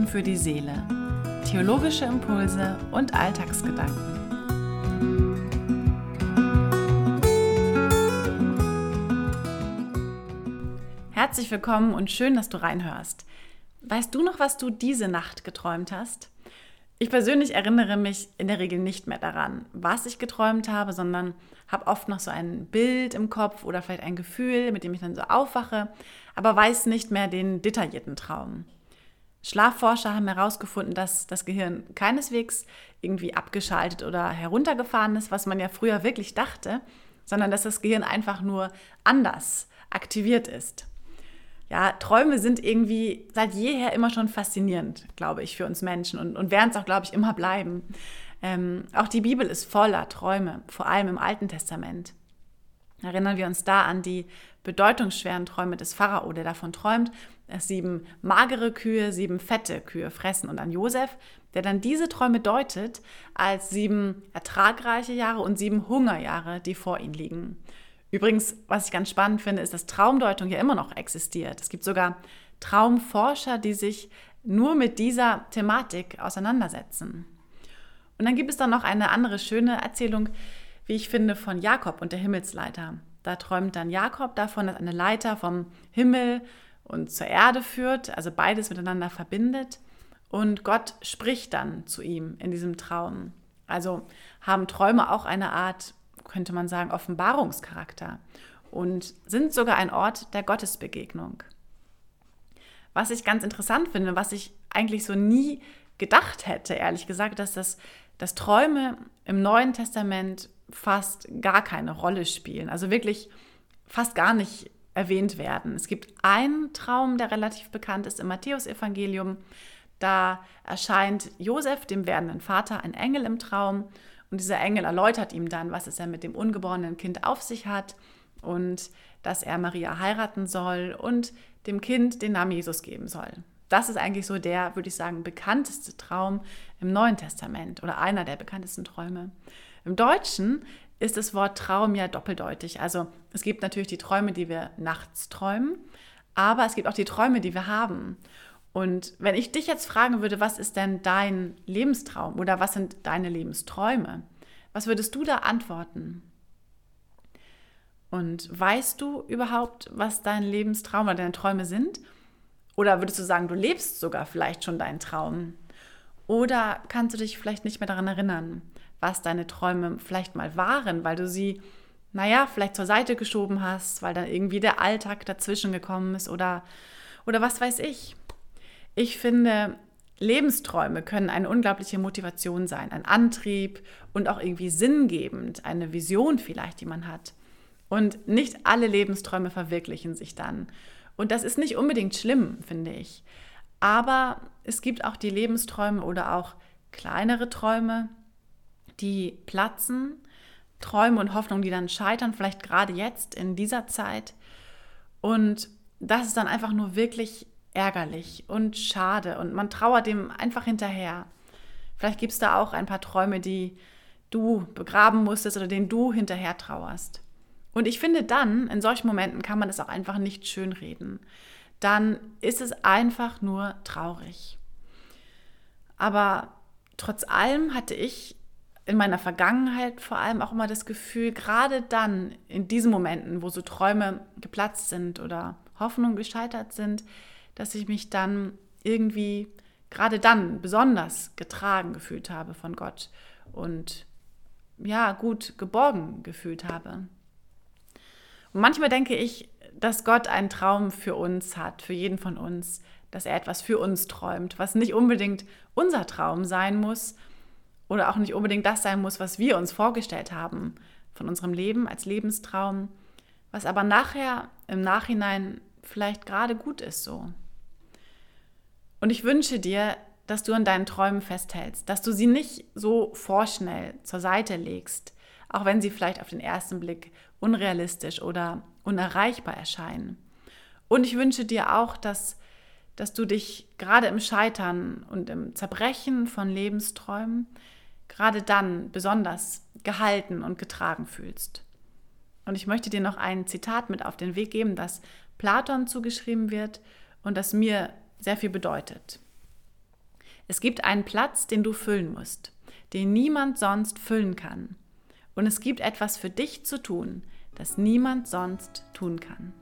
Frieden für die Seele. Theologische Impulse und Alltagsgedanken. Herzlich willkommen und schön, dass du reinhörst. Weißt du noch, was du diese Nacht geträumt hast? Ich persönlich erinnere mich in der Regel nicht mehr daran, was ich geträumt habe, sondern habe oft noch so ein Bild im Kopf oder vielleicht ein Gefühl, mit dem ich dann so aufwache, aber weiß nicht mehr den detaillierten Traum. Schlafforscher haben herausgefunden, dass das Gehirn keineswegs irgendwie abgeschaltet oder heruntergefahren ist, was man ja früher wirklich dachte, sondern dass das Gehirn einfach nur anders aktiviert ist. Ja, Träume sind irgendwie seit jeher immer schon faszinierend, glaube ich, für uns Menschen und, und werden es auch, glaube ich, immer bleiben. Ähm, auch die Bibel ist voller Träume, vor allem im Alten Testament. Erinnern wir uns da an die bedeutungsschweren Träume des Pharao, der davon träumt, dass sieben magere Kühe sieben fette Kühe fressen und an Josef, der dann diese Träume deutet als sieben ertragreiche Jahre und sieben Hungerjahre, die vor ihnen liegen. Übrigens, was ich ganz spannend finde, ist, dass Traumdeutung ja immer noch existiert. Es gibt sogar Traumforscher, die sich nur mit dieser Thematik auseinandersetzen. Und dann gibt es dann noch eine andere schöne Erzählung, wie ich finde, von Jakob und der Himmelsleiter. Da träumt dann Jakob davon, dass eine Leiter vom Himmel und zur Erde führt, also beides miteinander verbindet. Und Gott spricht dann zu ihm in diesem Traum. Also haben Träume auch eine Art, könnte man sagen, Offenbarungscharakter und sind sogar ein Ort der Gottesbegegnung. Was ich ganz interessant finde, was ich eigentlich so nie gedacht hätte, ehrlich gesagt, dass das dass Träume im Neuen Testament fast gar keine Rolle spielen. Also wirklich fast gar nicht erwähnt werden. Es gibt einen Traum, der relativ bekannt ist im Matthäusevangelium. Da erscheint Josef, dem werdenden Vater, ein Engel im Traum und dieser Engel erläutert ihm dann, was es er mit dem ungeborenen Kind auf sich hat und dass er Maria heiraten soll und dem Kind den Namen Jesus geben soll. Das ist eigentlich so der, würde ich sagen, bekannteste Traum im Neuen Testament oder einer der bekanntesten Träume. Im Deutschen ist das Wort Traum ja doppeldeutig. Also es gibt natürlich die Träume, die wir nachts träumen, aber es gibt auch die Träume, die wir haben. Und wenn ich dich jetzt fragen würde, was ist denn dein Lebenstraum oder was sind deine Lebensträume, was würdest du da antworten? Und weißt du überhaupt, was dein Lebenstraum oder deine Träume sind? Oder würdest du sagen, du lebst sogar vielleicht schon deinen Traum? Oder kannst du dich vielleicht nicht mehr daran erinnern? Was deine Träume vielleicht mal waren, weil du sie, naja, vielleicht zur Seite geschoben hast, weil dann irgendwie der Alltag dazwischen gekommen ist oder, oder was weiß ich. Ich finde, Lebensträume können eine unglaubliche Motivation sein, ein Antrieb und auch irgendwie sinngebend, eine Vision vielleicht, die man hat. Und nicht alle Lebensträume verwirklichen sich dann. Und das ist nicht unbedingt schlimm, finde ich. Aber es gibt auch die Lebensträume oder auch kleinere Träume, die platzen, Träume und Hoffnungen, die dann scheitern, vielleicht gerade jetzt in dieser Zeit. Und das ist dann einfach nur wirklich ärgerlich und schade und man trauert dem einfach hinterher. Vielleicht gibt es da auch ein paar Träume, die du begraben musstest oder denen du hinterher trauerst. Und ich finde dann, in solchen Momenten kann man es auch einfach nicht schönreden. Dann ist es einfach nur traurig. Aber trotz allem hatte ich in meiner Vergangenheit vor allem auch immer das Gefühl, gerade dann, in diesen Momenten, wo so Träume geplatzt sind oder Hoffnungen gescheitert sind, dass ich mich dann irgendwie gerade dann besonders getragen gefühlt habe von Gott und ja, gut geborgen gefühlt habe. Und manchmal denke ich, dass Gott einen Traum für uns hat, für jeden von uns, dass er etwas für uns träumt, was nicht unbedingt unser Traum sein muss, oder auch nicht unbedingt das sein muss, was wir uns vorgestellt haben von unserem Leben als Lebenstraum, was aber nachher im Nachhinein vielleicht gerade gut ist so. Und ich wünsche dir, dass du an deinen Träumen festhältst, dass du sie nicht so vorschnell zur Seite legst, auch wenn sie vielleicht auf den ersten Blick unrealistisch oder unerreichbar erscheinen. Und ich wünsche dir auch, dass, dass du dich gerade im Scheitern und im Zerbrechen von Lebensträumen gerade dann besonders gehalten und getragen fühlst. Und ich möchte dir noch ein Zitat mit auf den Weg geben, das Platon zugeschrieben wird und das mir sehr viel bedeutet. Es gibt einen Platz, den du füllen musst, den niemand sonst füllen kann. Und es gibt etwas für dich zu tun, das niemand sonst tun kann.